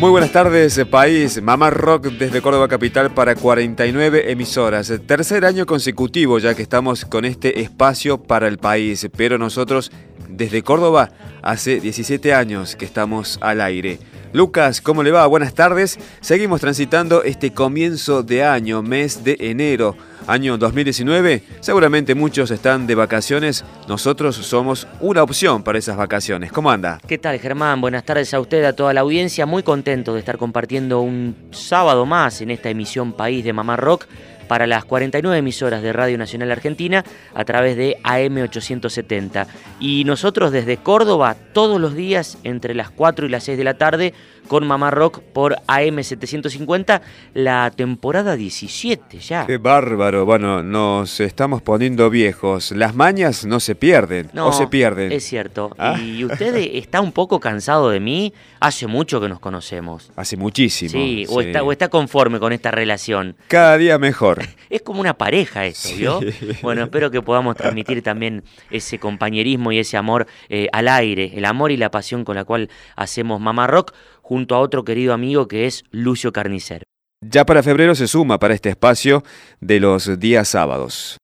Muy buenas tardes, país. Mamá Rock desde Córdoba Capital para 49 emisoras. Tercer año consecutivo ya que estamos con este espacio para el país, pero nosotros desde Córdoba hace 17 años que estamos al aire. Lucas, ¿cómo le va? Buenas tardes. Seguimos transitando este comienzo de año, mes de enero año 2019. Seguramente muchos están de vacaciones. Nosotros somos una opción para esas vacaciones. ¿Cómo anda? ¿Qué tal, Germán? Buenas tardes a usted, a toda la audiencia. Muy contento de estar compartiendo un sábado más en esta emisión País de Mamá Rock para las 49 emisoras de Radio Nacional Argentina a través de AM870. Y nosotros desde Córdoba todos los días entre las 4 y las 6 de la tarde con Mamá Rock por AM750, la temporada 17 ya. Qué bárbaro, bueno, nos estamos poniendo viejos. Las mañas no se pierden, no, o se pierden. Es cierto. ¿Ah? ¿Y usted está un poco cansado de mí? Hace mucho que nos conocemos. Hace muchísimo. Sí, O, está, o está conforme con esta relación. Cada día mejor. es como una pareja esto, ¿vio? Bueno, espero que podamos transmitir también ese compañerismo y ese amor eh, al aire, el amor y la pasión con la cual hacemos Mamá Rock junto a otro querido amigo que es Lucio Carnicer. Ya para febrero se suma para este espacio de los días sábados.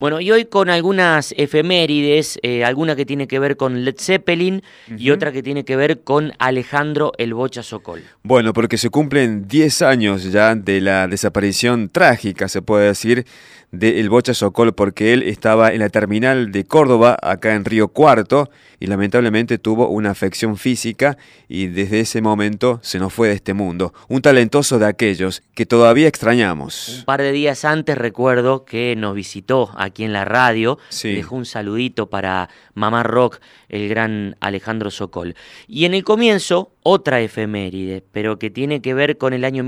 Bueno, y hoy con algunas efemérides, eh, alguna que tiene que ver con Led Zeppelin y otra que tiene que ver con Alejandro el Bocha Sokol. Bueno, porque se cumplen 10 años ya de la desaparición trágica, se puede decir, de El Bocha Sokol porque él estaba en la terminal de Córdoba, acá en Río Cuarto, y lamentablemente tuvo una afección física y desde ese momento se nos fue de este mundo. Un talentoso de aquellos que todavía extrañamos. Un par de días antes recuerdo que nos visitó aquí en la radio, dejó un saludito para Mamá Rock, el gran Alejandro Sokol. Y en el comienzo, otra efeméride, pero que tiene que ver con el año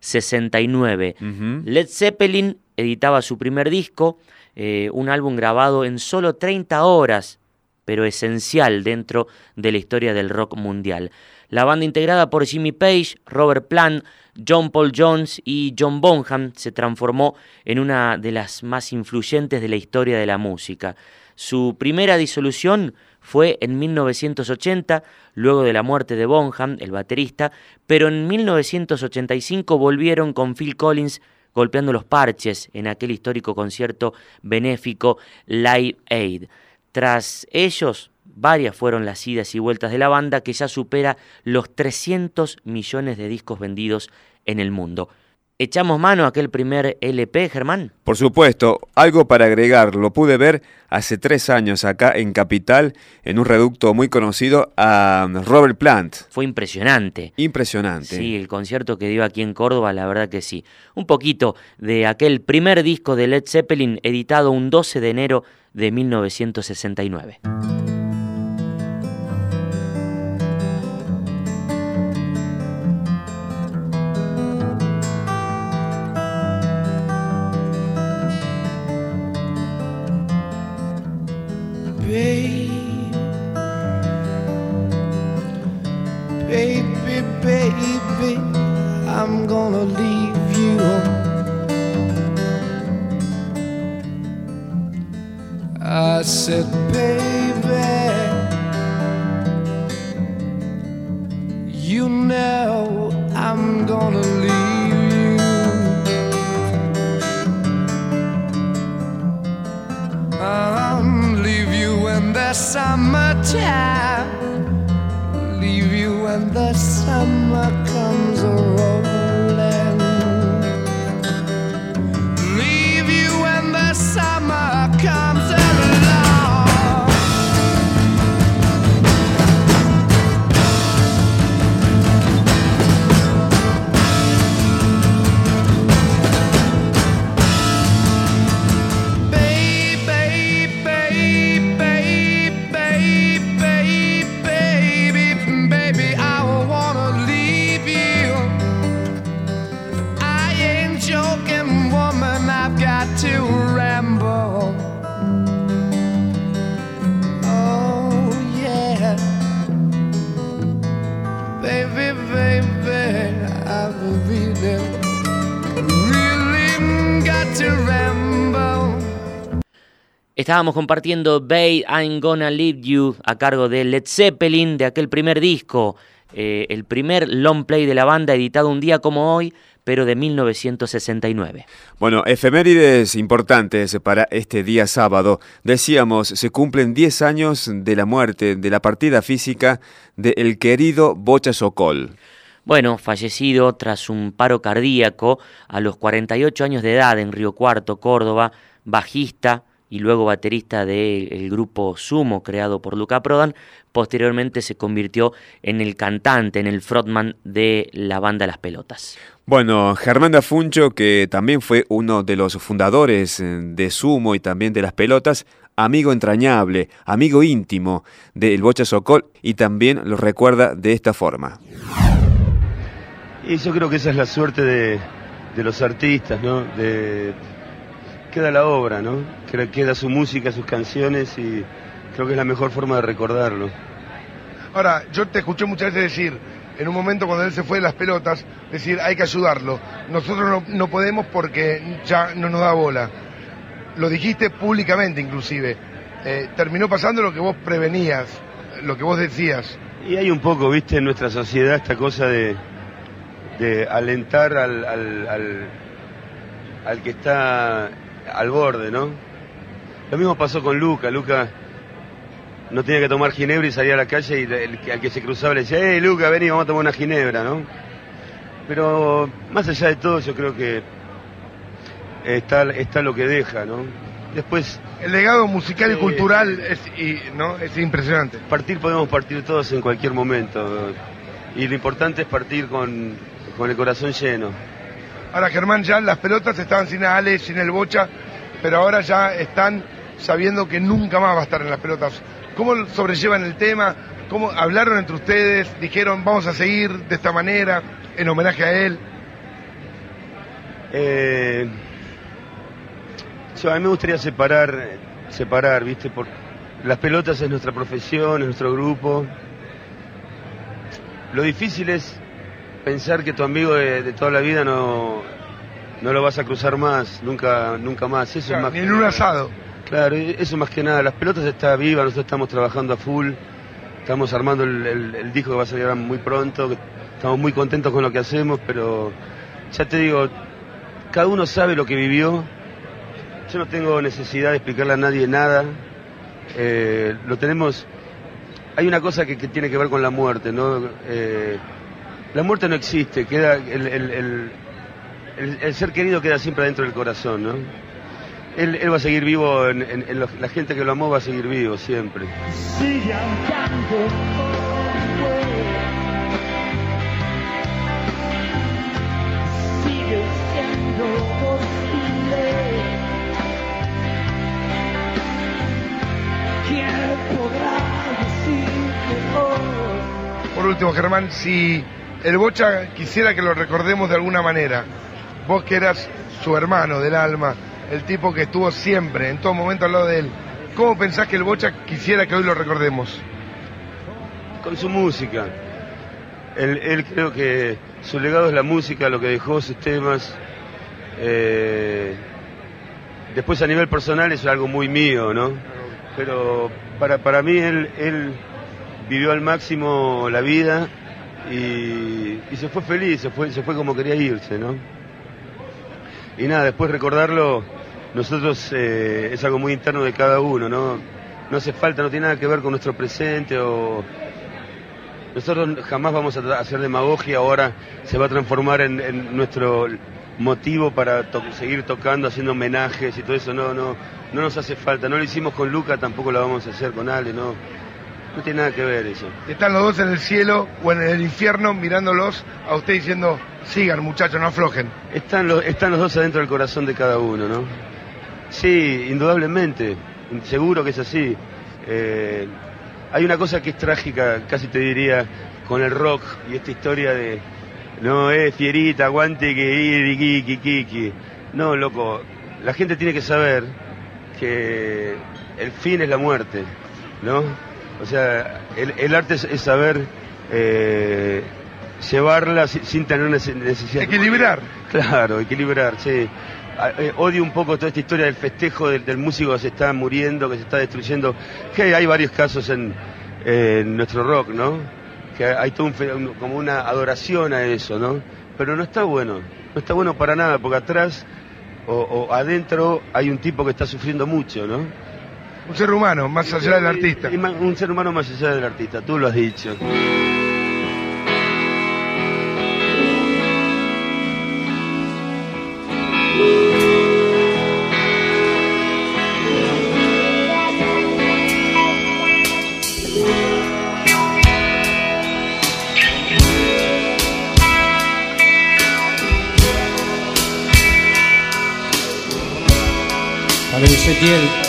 1969. Led Zeppelin editaba su primer disco, eh, un álbum grabado en solo 30 horas, pero esencial dentro de la historia del rock mundial. La banda integrada por Jimmy Page, Robert Plant, John Paul Jones y John Bonham se transformó en una de las más influyentes de la historia de la música. Su primera disolución fue en 1980, luego de la muerte de Bonham, el baterista, pero en 1985 volvieron con Phil Collins golpeando los parches en aquel histórico concierto benéfico Live Aid. Tras ellos, varias fueron las idas y vueltas de la banda que ya supera los 300 millones de discos vendidos en el mundo. ¿Echamos mano a aquel primer LP, Germán? Por supuesto, algo para agregar. Lo pude ver hace tres años acá en Capital, en un reducto muy conocido, a Robert Plant. Fue impresionante. Impresionante. Sí, el concierto que dio aquí en Córdoba, la verdad que sí. Un poquito de aquel primer disco de Led Zeppelin editado un 12 de enero de 1969. Baby, baby, baby, I'm gonna leave you. I said, baby, you know summertime. Leave you when the summer comes around. Estábamos compartiendo Babe, I'm Gonna Leave You a cargo de Led Zeppelin, de aquel primer disco, eh, el primer long play de la banda editado un día como hoy, pero de 1969. Bueno, efemérides importantes para este día sábado. Decíamos, se cumplen 10 años de la muerte, de la partida física de el querido Bocha Sokol. Bueno, fallecido tras un paro cardíaco a los 48 años de edad en Río Cuarto, Córdoba, bajista y luego baterista del grupo Sumo creado por Luca Prodan, posteriormente se convirtió en el cantante, en el frontman de la banda Las Pelotas. Bueno, Germán Dafuncho, que también fue uno de los fundadores eh, de Sumo y también de las pelotas, amigo entrañable, amigo íntimo del Bocha Sokol y también lo recuerda de esta forma. Y yo creo que esa es la suerte de, de los artistas, ¿no? De, queda la obra, ¿no? Queda- su música, sus canciones y creo que es la mejor forma de recordarlo. Ahora, yo te escuché muchas veces decir, en un momento cuando él se fue de las pelotas, decir, hay que ayudarlo. Nosotros no, no podemos porque ya no nos da bola. Lo dijiste públicamente inclusive. Eh, terminó pasando lo que vos prevenías, lo que vos decías. Y hay un poco, viste, en nuestra sociedad esta cosa de, de alentar al, al, al, al que está al borde, ¿no? Lo mismo pasó con Luca. Luca no tenía que tomar ginebra y salía a la calle y el, al que se cruzaba le decía, ¡eh, Luca, vení, vamos a tomar una ginebra, ¿no? Pero más allá de todo, yo creo que está, está lo que deja, ¿no? Después, El legado musical y cultural es, y, ¿no? es impresionante. partir podemos partir todos en cualquier momento. Y lo importante es partir con, con el corazón lleno. Ahora, Germán, ya las pelotas estaban sin Ale, sin el Bocha, pero ahora ya están sabiendo que nunca más va a estar en las pelotas. ¿Cómo sobrellevan el tema? ¿Cómo hablaron entre ustedes? Dijeron, vamos a seguir de esta manera, en homenaje a él. Eh, yo, a mí me gustaría separar, separar, ¿viste? Por, las pelotas es nuestra profesión, es nuestro grupo. Lo difícil es pensar que tu amigo de, de toda la vida no, no lo vas a cruzar más, nunca, nunca más. Eso es más ni en un asado. Claro, y eso más que nada. Las pelotas está viva, nosotros estamos trabajando a full, estamos armando el, el- el disco que va a salir muy pronto, estamos muy contentos con lo que hacemos, pero ya te digo, cada uno sabe lo que vivió. Yo no tengo necesidad de explicarle a nadie nada. Eh, lo tenemos. Hay una cosa que, que tiene que ver con la muerte, ¿no? Eh, la muerte no existe, queda el, el- el- el- el ser querido queda siempre dentro del corazón, ¿no? Él, él va a seguir vivo, en, en- en lo- la gente que lo amó va a seguir vivo siempre. Sigue. Por último, Germán, si el Bocha quisiera que lo recordemos de alguna manera, vos que eras su hermano del alma, el tipo que estuvo siempre, en todo momento al lado de él, ¿cómo pensás que el Bocha quisiera que hoy lo recordemos? Con su música. Él, él creo que su legado es la música, lo que dejó, sus temas. Eh, después a nivel personal es algo muy mío, ¿no? Pero para, para mí él, él vivió al máximo la vida y, se fue feliz, se fue, se fue como quería irse, ¿no? Y nada, después recordarlo, nosotros eh, es algo muy interno de cada uno, ¿no? No hace falta, no tiene nada que ver con nuestro presente o... Nosotros jamás vamos a hacer demagogia, ahora se va a transformar en, nuestro motivo para seguir tocando, haciendo homenajes y todo eso. No, no, no nos hace falta. No lo hicimos con Luca, tampoco lo vamos a hacer con Ale, no. No tiene nada que ver eso. Están los dos en el cielo o en el infierno mirándolos a usted diciendo, sigan muchachos, no aflojen. Están los, están los dos adentro del corazón de cada uno, ¿no? Sí, indudablemente, seguro que es así. Eh, hay una cosa que es trágica, casi te diría, con el rock y esta historia de, no, eh, fierita, aguante que ir, kiki, kiki. No, loco, la gente tiene que saber que el fin es la muerte, ¿no? O sea, el, el arte es, es saber eh, llevarla sin, sin tener nece- necesidad. Equilibrar. Claro, equilibrar, sí. A- eh, odio un poco toda esta historia del festejo del, del músico que se está muriendo, que se está destruyendo. Que hay varios casos en, en nuestro rock, ¿no? Que hay todo un- como una adoración a eso, ¿no? Pero no está bueno, no está bueno para nada, porque atrás o, o adentro hay un tipo que está sufriendo mucho, ¿no? Un ser humano, más allá del artista. Un ser humano más allá del artista, tú lo has dicho. Ezequiel.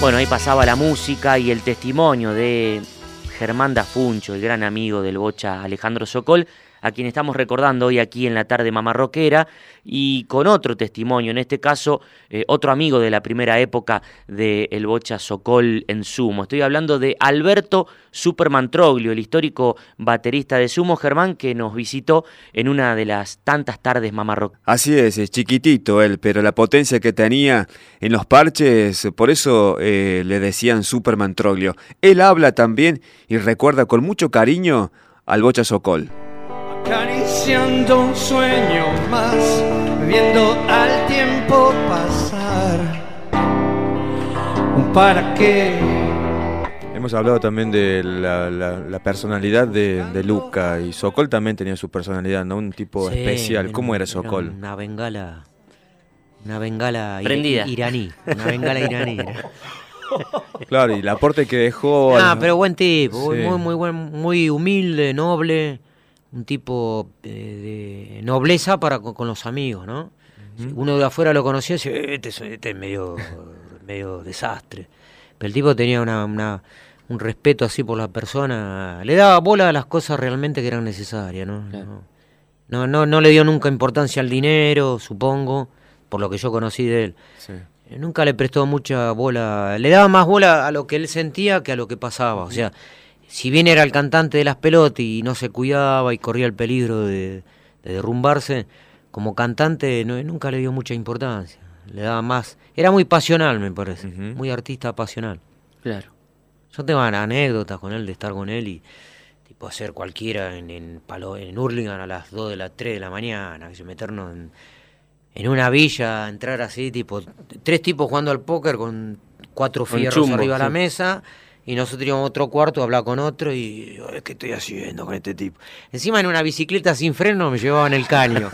Bueno, ahí pasaba la música y el testimonio de Germán Dafuncho, el gran amigo del bocha Alejandro Sokol, a quien estamos recordando hoy aquí en la tarde mamarroquera y con otro testimonio, en este caso eh, otro amigo de la primera época del el Bocha Socol en Sumo. Estoy hablando de Alberto Superman Troglio, el histórico baterista de Sumo Germán que nos visitó en una de las tantas tardes mamarroc. Así es, es chiquitito él, pero la potencia que tenía en los parches, por eso eh, le decían Superman Troglio. Él habla también y recuerda con mucho cariño al Bocha Socol acariciando un sueño más, viendo al tiempo pasar. ¿Para qué? Hemos hablado también de la, personalidad de, Luca y Sokol también tenía su personalidad, ¿no? Un tipo especial. ¿Cómo era Sokol? Una bengala, una bengala Prendida. iraní, una bengala iraní. Claro, y el aporte que dejó. Ah, pero buen tipo, muy, muy, buen, muy humilde, noble un tipo de, nobleza para con, los amigos, ¿no? uno de afuera lo conocía y decía, este, este, es medio, medio desastre. Pero el tipo tenía una, un respeto así por la persona, le daba bola a las cosas realmente que eran necesarias, ¿no? No, no, no, le dio nunca importancia al dinero, supongo, por lo que yo conocí de él. Eh, nunca le prestó mucha bola, le daba más bola a lo que él sentía que a lo que pasaba. O sea, si bien era el cantante de las pelotas y no se cuidaba y corría el peligro de, derrumbarse, como cantante no, nunca le dio mucha importancia. Le daba más. Era muy pasional, me parece. Muy artista pasional. Claro. Yo tengo anécdotas con él de estar con él y tipo hacer cualquiera en, en, Palo, en Hurlingham a las 2 de las 3 de la mañana, que meternos en, en una villa, entrar así, tipo, tres tipos jugando al póker con cuatro fierros arriba de la mesa y nosotros íbamos a otro cuarto a hablar con otro y ¿qué estoy haciendo con este tipo? Encima en una bicicleta sin freno me llevaban el caño.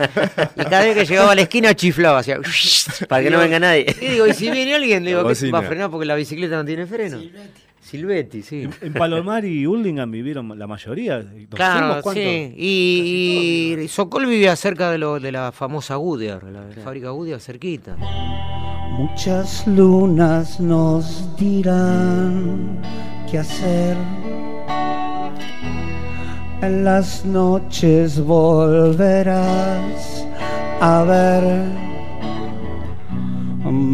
y cada vez que llegaba a la esquina chiflaba, hacía para que no venga nadie. Y digo, y si viene alguien, digo, ¿qué va a frenar porque la bicicleta no tiene freno? Silvetti. Sí. En, Palomar y Hurlingham vivieron la mayoría. Claro, sí. Y, y, Sokol vivía cerca de, lo, de la famosa Goodyear, la, fábrica Goodyear, cerquita. Muchas lunas nos dirán qué hacer. En las noches volverás a ver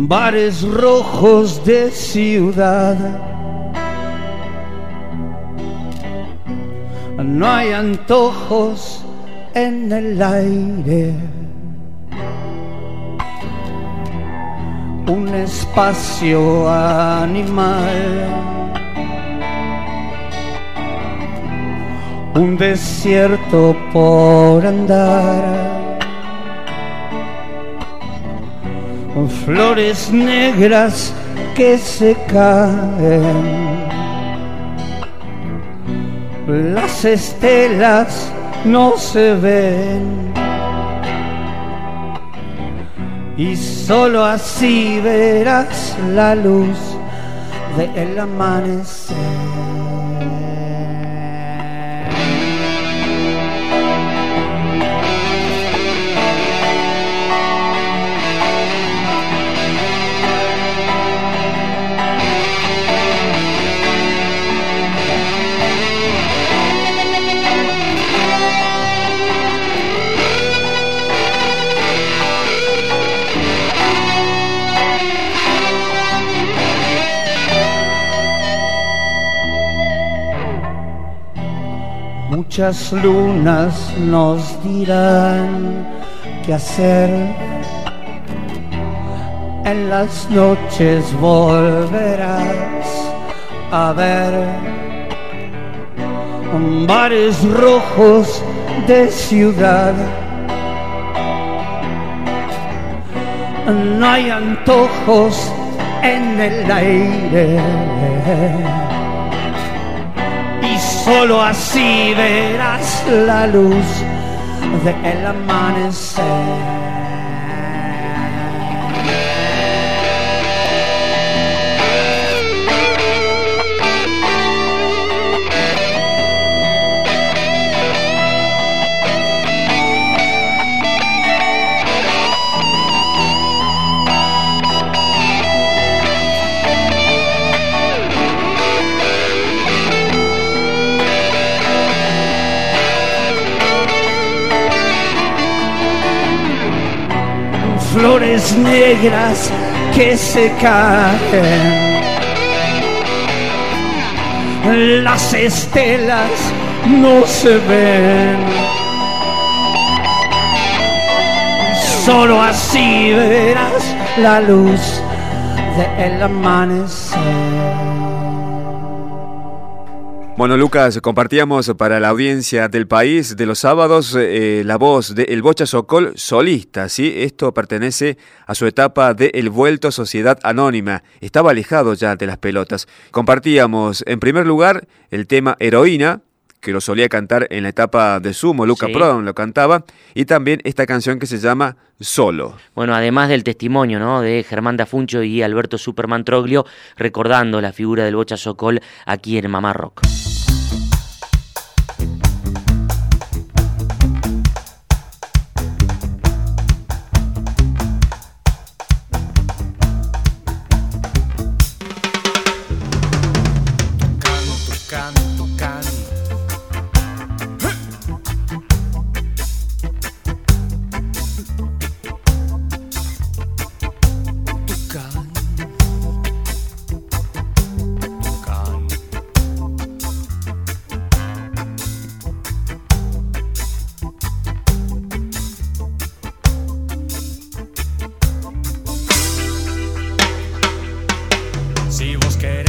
bares rojos de ciudad. No hay antojos en el aire. Un espacio animal, un desierto por andar, flores negras que se caen, las estelas no se ven y solo así verás la luz del amanecer. Muchas lunas nos dirán qué hacer. En las noches volverás a ver bares rojos de ciudad. No hay antojos en el aire Solo así verás la luz del amanecer. Flores negras que se caen. Las estelas no se ven. Solo así verás la luz del amanecer. Bueno, Lucas, compartíamos para la audiencia del país de los sábados eh, la voz de El Bocha Socol solista, ¿sí? Esto pertenece a su etapa de El Vuelto Sociedad Anónima. Estaba alejado ya de las pelotas. Compartíamos, en primer lugar, el tema Heroína, que lo solía cantar en la etapa de sumo, Luca sí. lo cantaba, y también esta canción que se llama Solo. Bueno, además del testimonio ¿no? de Germán Dafuncho y Alberto Superman Troglio, recordando la figura del Bocha Socol aquí en Mamá Rock. agresivos que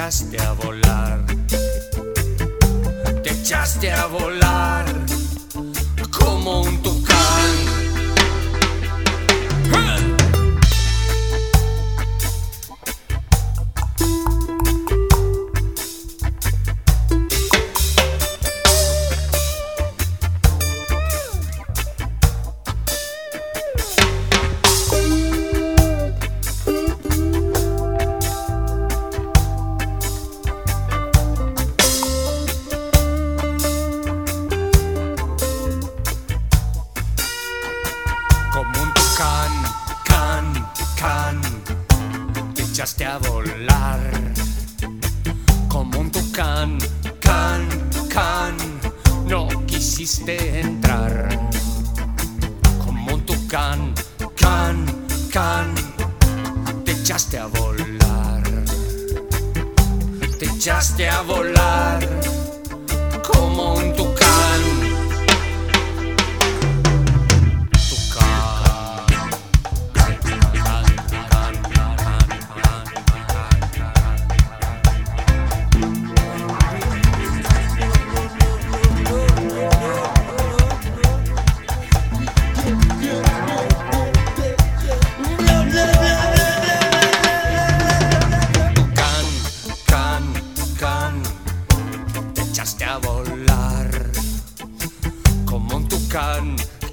Te echaste a volar. Te echaste a volar.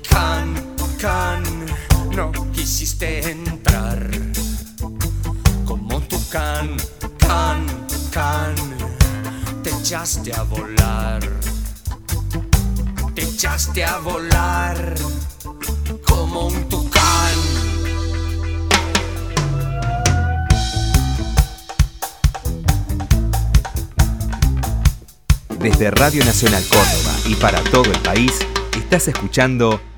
Can, can, no quisiste entrar. Como tu can, can, can, te echaste a volar. Te echaste a volar como un tucán. Desde Radio Nacional Córdoba y para todo el país, estás escuchando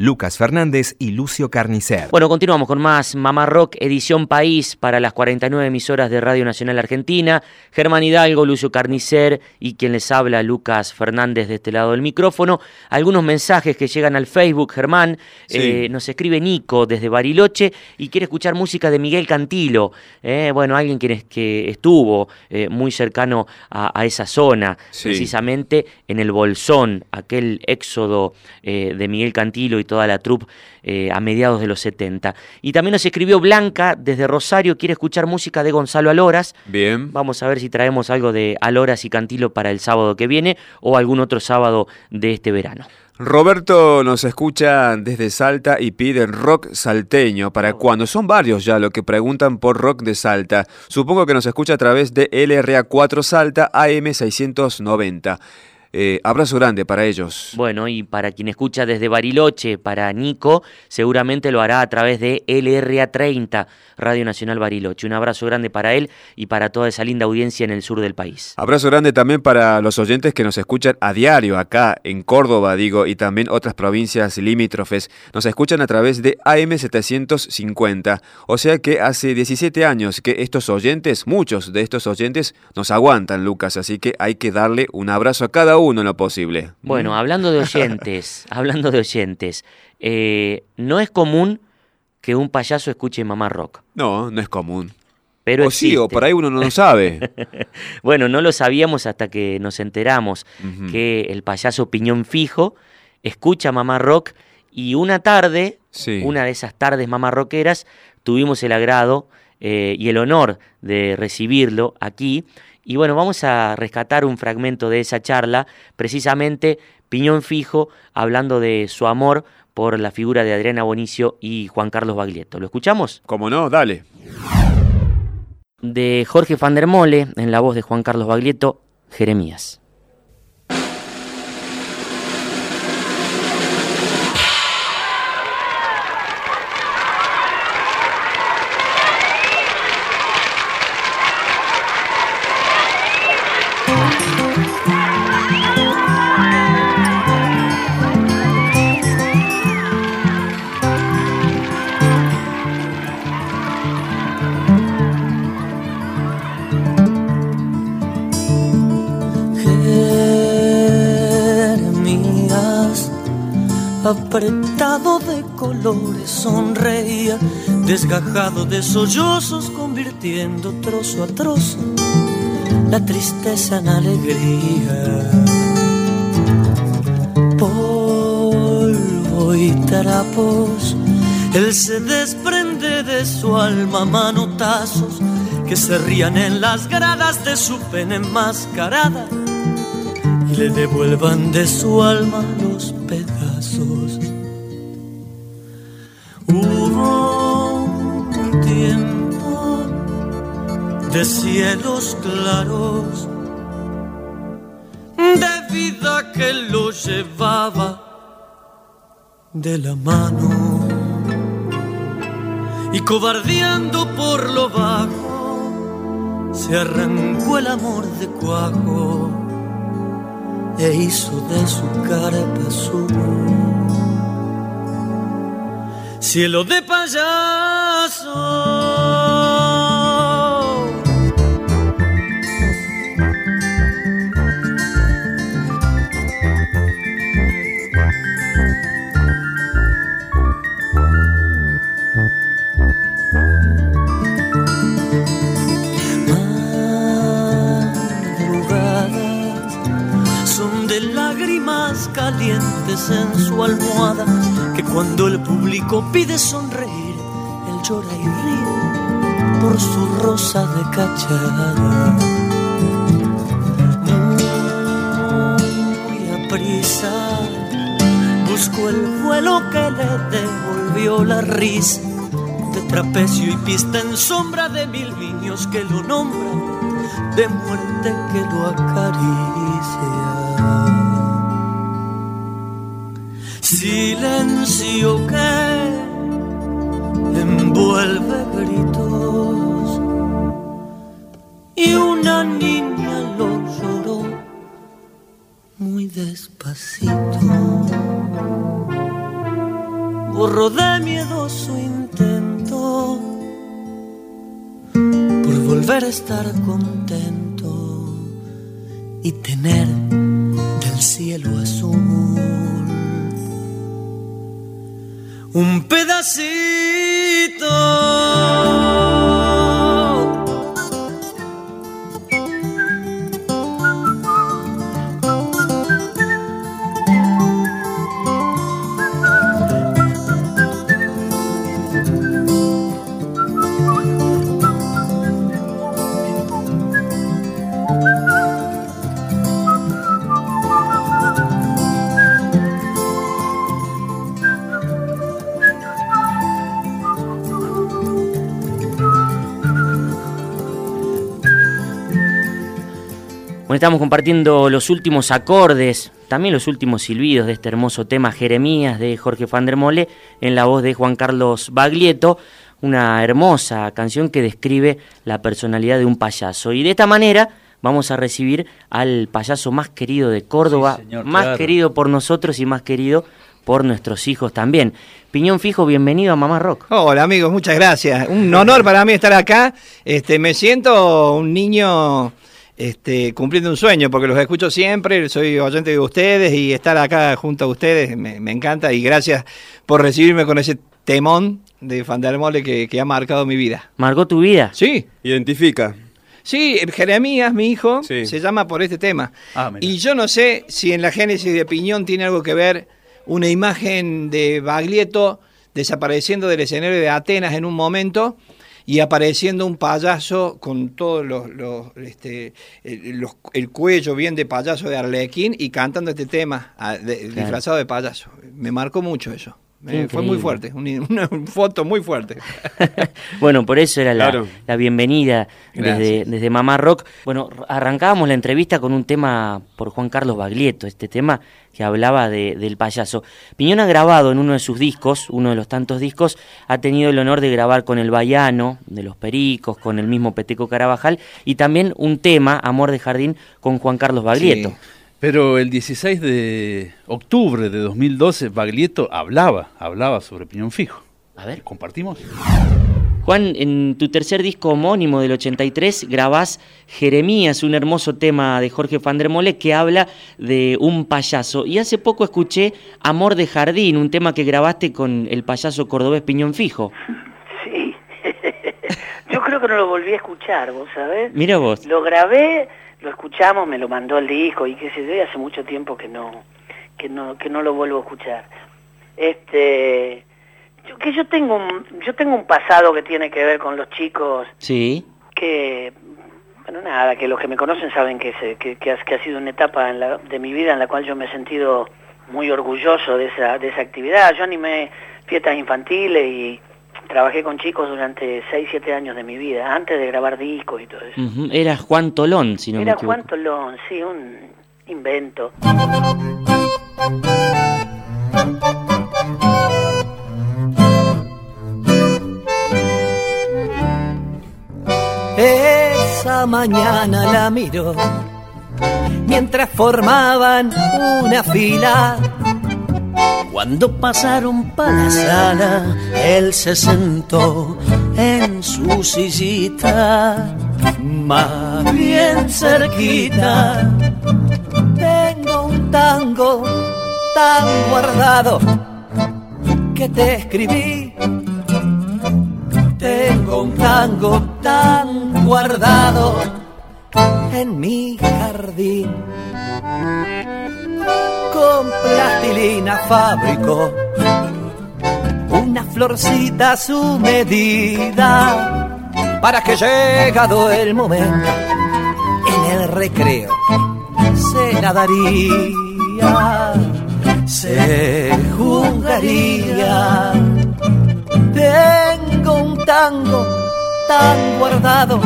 Lucas Fernández y Lucio Carnicer. Bueno, continuamos con más Mamá Rock, edición país para las 49 emisoras de Radio Nacional Argentina. Germán Hidalgo, Lucio Carnicer y quien les habla, Lucas Fernández de este lado del micrófono. Algunos mensajes que llegan al Facebook, Germán. Eh, nos escribe Nico desde Bariloche y quiere escuchar música de Miguel Cantilo. Eh, bueno, alguien que, que estuvo eh, muy cercano a, esa zona, precisamente en el Bolsón, aquel éxodo de Miguel Cantilo y toda la troupe eh, a mediados de los 70. Y también nos escribió Blanca desde Rosario, quiere escuchar música de Gonzalo Aloras. Bien. Vamos a ver si traemos algo de Aloras y Cantilo para el sábado que viene o algún otro sábado de este verano. Roberto nos escucha desde Salta y pide rock salteño. ¿Para cuando Son varios ya los que preguntan por rock de Salta. Supongo que nos escucha a través de LRA4 Salta AM690. Eh, abrazo grande para ellos. Bueno, y para quien escucha desde Bariloche, para Nico, seguramente lo hará a través de LRA30, Radio Nacional Bariloche. Un abrazo grande para él y para toda esa linda audiencia en el sur del país. Abrazo grande también para los oyentes que nos escuchan a diario acá en Córdoba, digo, y también otras provincias limítrofes. Nos escuchan a través de AM750. O sea que hace 17 años que estos oyentes, muchos de estos oyentes, nos aguantan, Lucas. Así que hay que darle un abrazo a cada uno en lo posible. Bueno, hablando de oyentes, hablando de oyentes, eh, no es común que un payaso escuche mamá rock. No, no es común. Pero o sí, o por ahí uno no lo sabe. bueno, no lo sabíamos hasta que nos enteramos que el payaso Piñón Fijo escucha mamá rock y una tarde, una de esas tardes mamá rockeras, tuvimos el agrado eh, y el honor de recibirlo aquí y bueno, vamos a rescatar un fragmento de esa charla, precisamente Piñón Fijo, hablando de su amor por la figura de Adriana Bonicio y Juan Carlos Baglietto. ¿Lo escuchamos? Como no, dale. De Jorge van der Mole, en la voz de Juan Carlos Baglietto, Jeremías. Apretado de colores, sonreía, desgajado de sollozos, convirtiendo trozo a trozo la tristeza en alegría. Polvo y trapos, él se desprende de su alma, manotazos que se rían en las gradas de su pena enmascarada y le devuelvan de su alma de cielos claros, de vida que lo llevaba de la mano y cobardeando por lo bajo se arrancó el amor de cuajo e hizo de su carpa su cielo de payaso. En su almohada, que cuando el público pide sonreír, él llora y ríe por su rosa de cachara. Muy a prisa buscó el vuelo que le devolvió la risa de trapecio y pista en sombra de mil niños que lo nombran, de muerte que lo acaricia. Silencio que envuelve gritos y una niña lo lloró muy despacito. Borro de miedoso intento por volver a estar contento y tener del cielo azul un pedacito. Estamos compartiendo los últimos acordes, también los últimos silbidos de este hermoso tema Jeremías de Jorge van der Mole en la voz de Juan Carlos Baglietto, una hermosa canción que describe la personalidad de un payaso. Y de esta manera vamos a recibir al payaso más querido de Córdoba, más querido por nosotros y más querido por nuestros hijos también. Piñón Fijo, bienvenido a Mamá Rock. Hola amigos, muchas gracias. Un honor para mí estar acá. Este, me siento un niño este, cumpliendo un sueño, porque los escucho siempre, soy oyente de ustedes y estar acá junto a ustedes me, encanta y gracias por recibirme con ese temón de Fandermole que, que ha marcado mi vida. ¿Marcó tu vida? Sí. Identifica. Sí, Jeremías, mi hijo, se llama por este tema. Ah, y yo no sé si en la génesis de Piñón tiene algo que ver una imagen de Baglietto desapareciendo del escenario de Atenas en un momento y apareciendo un payaso con todo los, este, el, cuello bien de payaso de Arlequín y cantando este tema ah, disfrazado de payaso. Me marcó mucho eso. Fue muy fuerte, una, foto muy fuerte. bueno, por eso era la, la bienvenida desde, desde, Mamá Rock. Bueno, arrancábamos la entrevista con un tema por Juan Carlos Baglietto, este tema que hablaba de, del payaso. Piñón ha grabado en uno de sus discos, uno de los tantos discos, ha tenido el honor de grabar con el Bayano, de los Pericos, con el mismo Peteco Carabajal, y también un tema, Amor de Jardín, con Juan Carlos Baglietto. Pero el 16 de octubre de 2012, Baglietto hablaba, hablaba sobre Piñón Fijo. A ver. ¿Compartimos? Juan, en tu tercer disco homónimo del 83 grabás Jeremías, un hermoso tema de Jorge Fandremole que habla de un payaso. Y hace poco escuché Amor de Jardín, un tema que grabaste con el payaso cordobés Piñón Fijo. Sí, yo creo que no lo volví a escuchar, vos sabés. Mira vos. Lo grabé, lo escuchamos, me lo mandó el disco y qué sé yo, y hace mucho tiempo que no, que no, que no lo vuelvo a escuchar. Este que yo tengo un, yo tengo un pasado que tiene que ver con los chicos. Sí. Que, bueno, nada, que los que me conocen saben que, que, que, ha, sido una etapa en la, de mi vida en la cual yo me he sentido muy orgulloso de esa, de esa actividad. Yo animé fiestas infantiles y trabajé con chicos durante 6, 7 años de mi vida, antes de grabar discos y todo eso. Era Juan Tolón, si no Era me equivoco. Juan Tolón, sí, un invento. Esa mañana la miró mientras formaban una fila. Cuando pasaron para la sala, él se sentó en su sillita, más bien cerquita. Tengo un tango tan guardado que te escribí tengo un tango tan guardado en mi jardín. Con plastilina fabrico una florcita a su medida. para que llegado el momento, en el recreo se nadaría, se jugaría. Tengo un tango tan guardado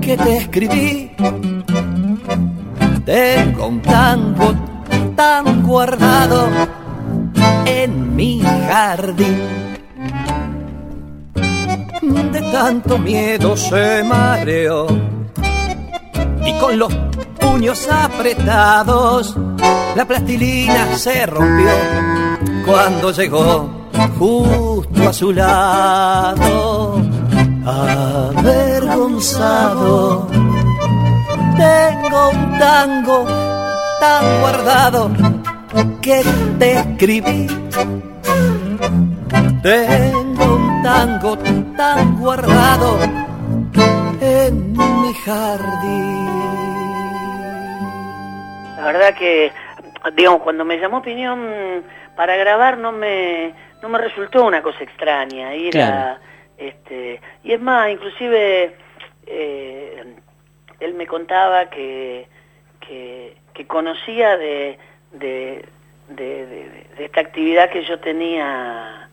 que te escribí. Tengo un tango tan guardado en mi jardín. De tanto miedo se mareó y con los puños apretados la plastilina se rompió cuando llegó justo a su lado. Avergonzado, tengo un tango tan guardado que te escribí. Tengo un tango tan guardado en mi jardín. La verdad que, digamos, cuando me llamó opinión para grabar no me, no me resultó una cosa extraña. Ir este, y es más, inclusive eh, él me contaba que, que, conocía de, de, de, esta actividad que yo tenía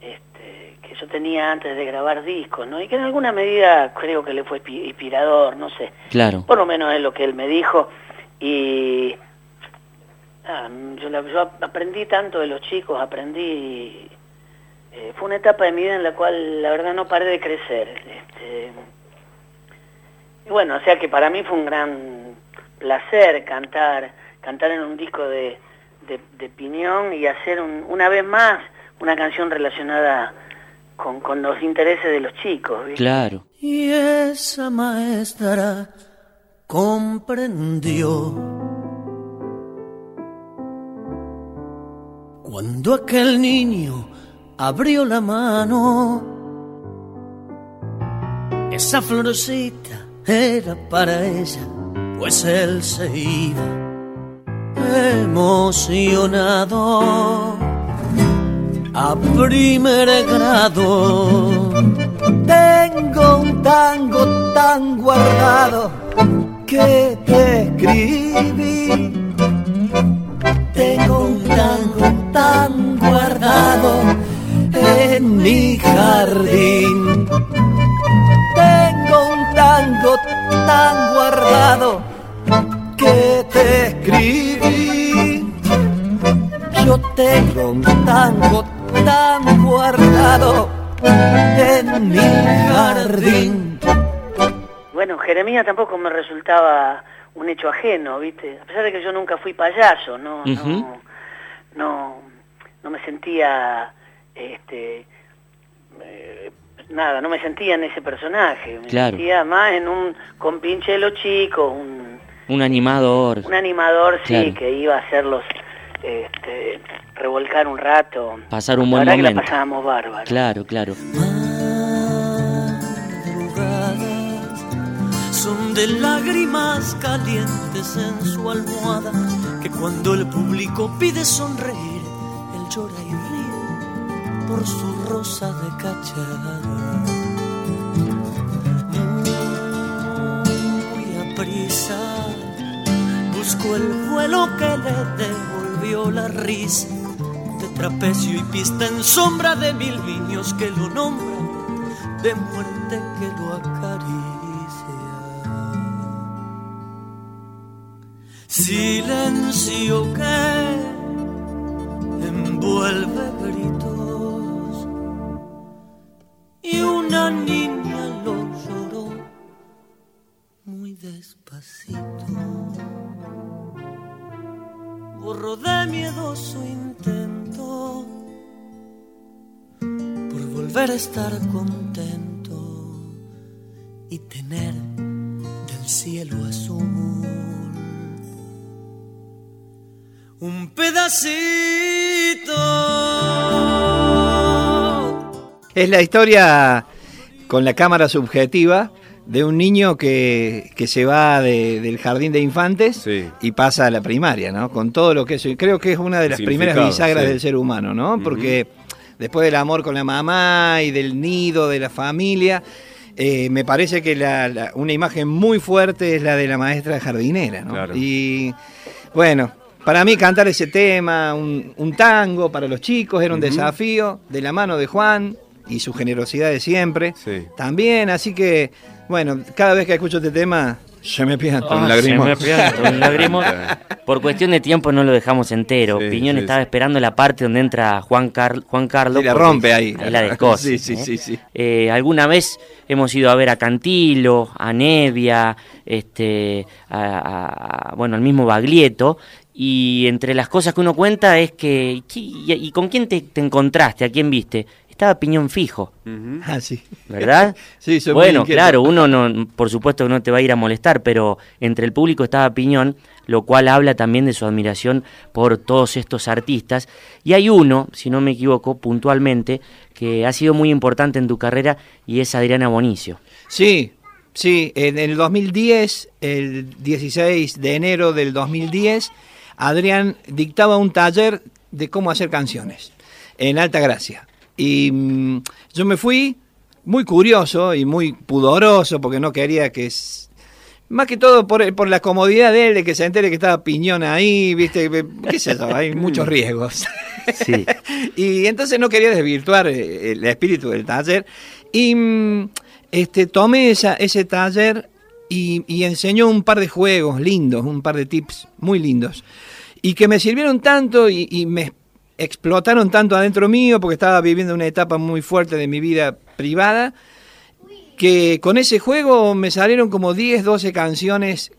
este, que yo tenía antes de grabar discos, ¿no? Y que en alguna medida creo que le fue inspirador, no sé. Claro. Por lo menos es lo que él me dijo. Y ah, yo, aprendí tanto de los chicos, aprendí... Eh, fue una etapa de mi vida en la cual la verdad no paré de crecer. Este, bueno, o sea que para mí fue un gran placer cantar, cantar en un disco de, de, Piñón y hacer una vez más una canción relacionada con, con los intereses de los chicos. Claro. Y esa maestra comprendió. Cuando aquel niño abrió la mano, esa florcita era para ella, pues él se iba emocionado a primer grado. Tengo un tango tan guardado que te escribí. Tengo un tango tan guardado en mi jardín. Tango tan guardado que te escribí. Yo tengo un tango tan guardado en mi jardín bueno, Jeremías tampoco me resultaba un hecho ajeno, ¿viste? A pesar de que yo nunca fui payaso, no, no, no, me sentía, este, eh, nada, no me sentía en ese personaje, me sentía más en un compinchelo chico, un, un animador. Un animador, sí, que iba a hacerlos este, revolcar un rato. Pasar un buen momento. que la pasábamos bárbaro. Claro, claro. son de lágrimas calientes en su almohada, que cuando el público pide sonreír, él llora y ríe por su rosa de cachara. Muy a prisa buscó el vuelo que le devolvió la risa de trapecio y pista en sombra de mil niños que lo nombran, de muerte que lo acaricia. Silencio que envuelve gritos estar contento y tener del cielo azul un pedacito. Es la historia con la cámara subjetiva de un niño que, se va del jardín de infantes y pasa a la primaria, ¿no? Con todo lo que eso. creo que es una de las primeras bisagras del ser humano, ¿no? Porque después del amor con la mamá y del nido, de la familia, eh, me parece que una imagen muy fuerte es la de la maestra jardinera, ¿no? Y bueno, para mí cantar ese tema, un, tango para los chicos, era un desafío de la mano de Juan y su generosidad de siempre. También, así que, bueno, cada vez que escucho este tema, se me pianta un lágrimo. Se me un lágrimo. Por cuestión de tiempo no lo dejamos entero. Piñón estaba esperando la parte donde entra Juan, Juan Carlos. Y la rompe ahí. ahí la descosa. sí, sí, sí, sí. Eh, alguna vez hemos ido a ver a Cantilo, a Nevia, este, a, bueno, al mismo Baglietto. Y entre las cosas que uno cuenta es que, ¿y, con quién te, encontraste? ¿A quién viste? Estaba piñón fijo. Ah, sí. ¿Verdad? sí, soy Bueno, claro, uno no, por supuesto que no te va a ir a molestar, pero entre el público estaba piñón, lo cual habla también de su admiración por todos estos artistas. Y hay uno, si no me equivoco, puntualmente, que ha sido muy importante en tu carrera y es Adriana Bonicio. Sí, sí, en el 2010, el 16 de enero del 2010, Adrián dictaba un taller de cómo hacer canciones en Alta Gracia. Y mm, yo me fui muy curioso y muy pudoroso porque no quería que... Más que todo por, por la comodidad de él, de que se entere que estaba piñón ahí, ¿viste? ¿Qué sé yo? Hay muchos riesgos. Sí. y entonces no quería desvirtuar eh, el espíritu del taller. Y mm, este, tomé esa, ese taller y, y enseñó un par de juegos lindos, un par de tips muy lindos. Y que me sirvieron tanto y, y me explotaron tanto adentro mío porque estaba viviendo una etapa muy fuerte de mi vida privada, que con ese juego me salieron como 10, 12 canciones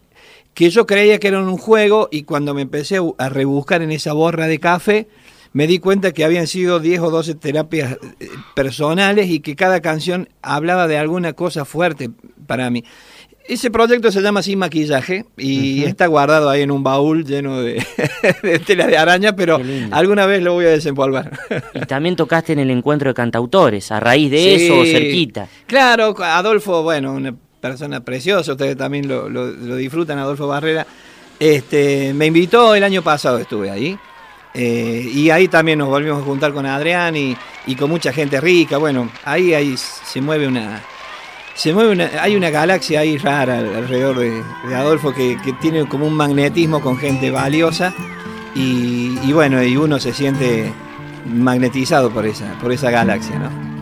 que yo creía que eran un juego y cuando me empecé a rebuscar en esa borra de café, me di cuenta que habían sido 10 o 12 terapias eh, personales y que cada canción hablaba de alguna cosa fuerte para mí. Ese proyecto se llama Sin Maquillaje y está guardado ahí en un baúl lleno de, tela de araña, pero alguna vez lo voy a desempolvar. Y también tocaste en el encuentro de cantautores, a raíz de eso, cerquita. Claro, Adolfo, bueno, una persona preciosa, ustedes también lo, disfrutan, Adolfo Barrera. Este, me invitó el año pasado, estuve ahí. Eh, y ahí también nos volvimos a juntar con Adrián y, y con mucha gente rica. Bueno, ahí, ahí se mueve una, se mueve hay una galaxia ahí rara alrededor de, Adolfo que, tiene como un magnetismo con gente valiosa y, bueno, y uno se siente magnetizado por esa, por esa galaxia, ¿no?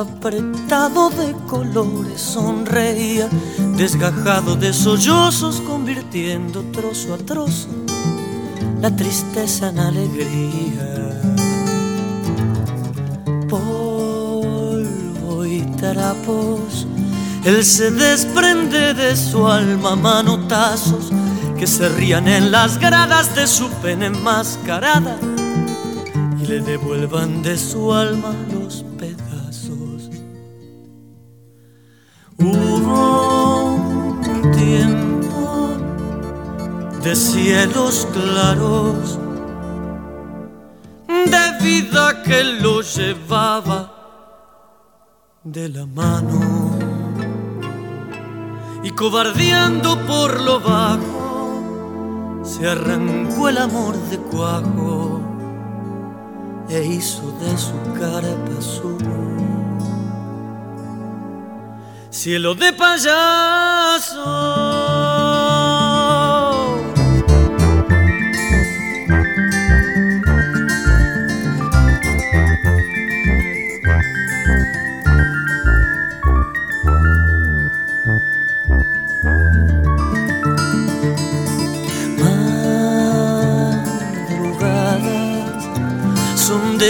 apretado de colores sonreía, desgajado de sollozos, convirtiendo trozo a trozo la tristeza en alegría. Polvo y trapos, él se desprende de su alma manotazos que se rían en las gradas de su pena enmascarada y le devuelvan de su alma los pedazos. Hubo un tiempo de cielos claros, de vida que lo llevaba de la mano. Y cobardeando por lo bajo se arrancó el amor de cuajo e hizo de su cara su cielo de payaso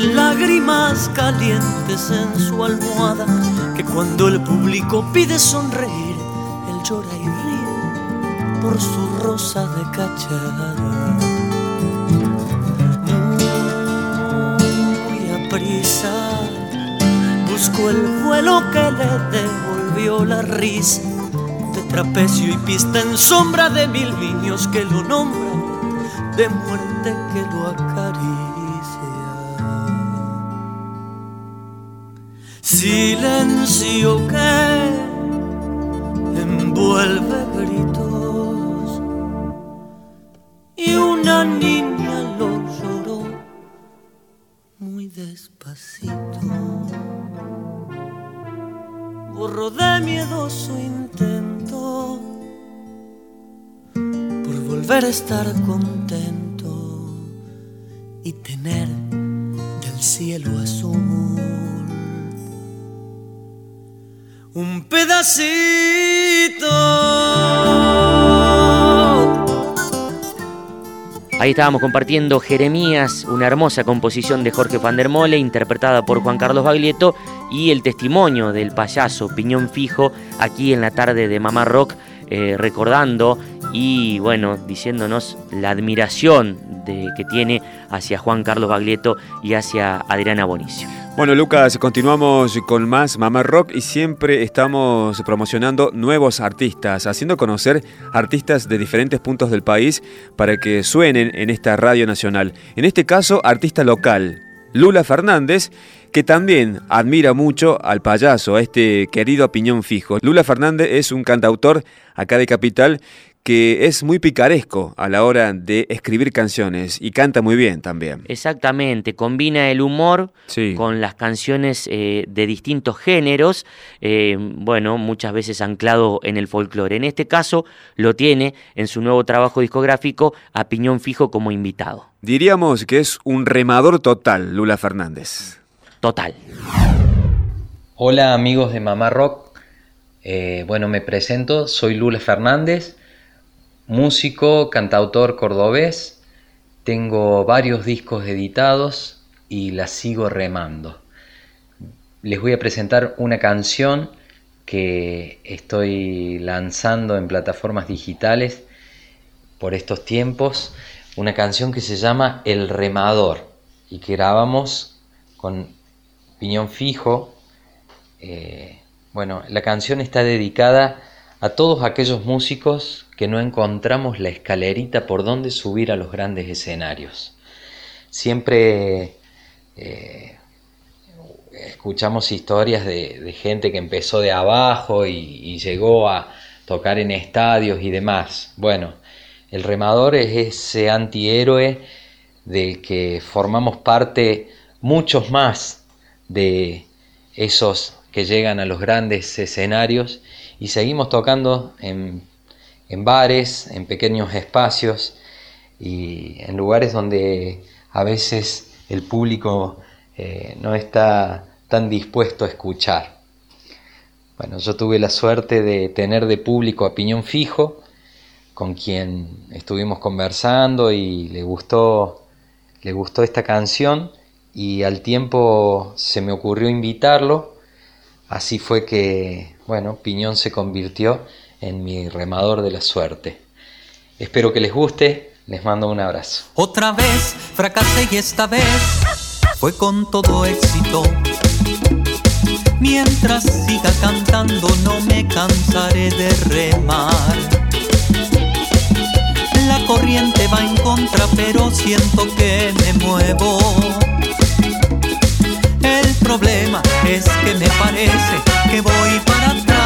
lágrimas calientes en su almohada, que cuando el público pide sonreír, él llora y ríe por su rosa de cachada. Muy a prisa buscó el vuelo que le devolvió la risa de trapecio y pista en sombra de mil niños que lo nombran, de muerte que lo acaricia. silencio que envuelve gritos y una niña lo lloró muy despacito. Borró de miedo su intento por volver a estar contento y tener del cielo azul un pedacito. Ahí estábamos compartiendo Jeremías, una hermosa composición de Jorge van der Mole, interpretada por Juan Carlos Baglietto, y el testimonio del payaso Piñón Fijo aquí en la tarde de Mamá Rock, eh, recordando y bueno, diciéndonos la admiración que tiene hacia Juan Carlos Baglietto y hacia Adriana Bonicio. Bueno, Lucas, continuamos con más Mamá Rock y siempre estamos promocionando nuevos artistas, haciendo conocer artistas de diferentes puntos del país para que suenen en esta radio nacional. En este caso, artista local, Lula Fernández, que también admira mucho al payaso, a este querido piñón fijo. Lula Fernández es un cantautor acá de Capital que es muy picaresco a la hora de escribir canciones y canta muy bien también. Exactamente, combina el humor con las canciones eh, de distintos géneros, eh, bueno, muchas veces anclado en el folclore. En este caso lo tiene en su nuevo trabajo discográfico a Piñón Fijo como invitado. Diríamos que es un remador total, Lula Fernández. Total. Hola amigos de Mamá Rock, eh, bueno, me presento, soy Lula Fernández músico, cantautor cordobés, tengo varios discos editados y la sigo remando. Les voy a presentar una canción que estoy lanzando en plataformas digitales por estos tiempos, una canción que se llama El Remador y que grabamos con Piñón Fijo. Eh, bueno, la canción está dedicada a todos aquellos músicos que no encontramos la escalerita por donde subir a los grandes escenarios. Siempre eh, escuchamos historias de, gente que empezó de abajo y, llegó a tocar en estadios y demás. Bueno, el remador es ese antihéroe del que formamos parte muchos más de esos que llegan a los grandes escenarios y seguimos tocando en en bares, en pequeños espacios y en lugares donde a veces el público eh, no está tan dispuesto a escuchar. Bueno, yo tuve la suerte de tener de público a Piñón Fijo, con quien estuvimos conversando y le gustó, le gustó esta canción y al tiempo se me ocurrió invitarlo. Así fue que, bueno, Piñón se convirtió en mi remador de la suerte. Espero que les guste, les mando un abrazo. Otra vez fracasé y esta vez fue con todo éxito. Mientras siga cantando no me cansaré de remar. La corriente va en contra pero siento que me muevo. El problema es que me parece que voy para atrás.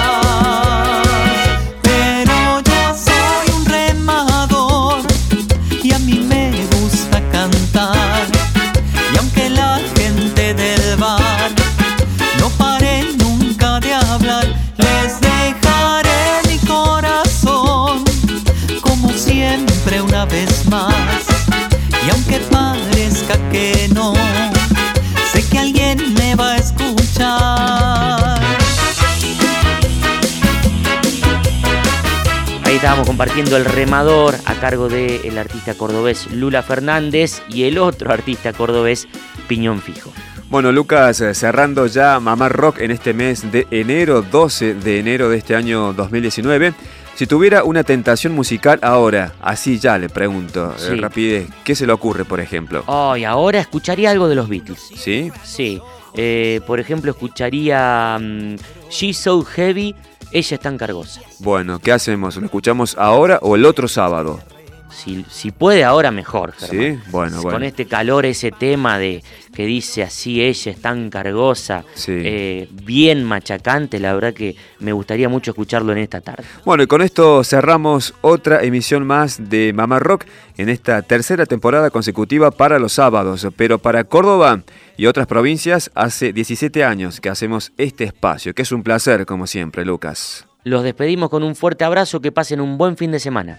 Compartiendo el remador a cargo del artista cordobés Lula Fernández y el otro artista cordobés Piñón Fijo. Bueno, Lucas, eh, cerrando ya Mamá Rock en este mes de enero, 12 de enero de este año 2019. Si tuviera una tentación musical ahora, así ya le pregunto, eh, rapidez, ¿qué se le ocurre, por ejemplo? Oh, ahora escucharía algo de los Beatles. ¿Sí? Sí. Eh, por ejemplo, escucharía mm, She's So Heavy, Ella es tan cargosa. Bueno, ¿qué hacemos? ¿Lo escuchamos ahora o el otro sábado? Si, si puede ahora, mejor. Sí, bueno, Con este calor, ese tema de que dice así ella es tan cargosa, eh, bien machacante, la verdad que me gustaría mucho escucharlo en esta tarde. Bueno, y con esto cerramos otra emisión más de Mamá Rock en esta tercera temporada consecutiva para los sábados. Pero para Córdoba y otras provincias hace 17 años que hacemos este espacio, que es un placer como siempre, Lucas. Los despedimos con un fuerte abrazo, que pasen un buen fin de semana.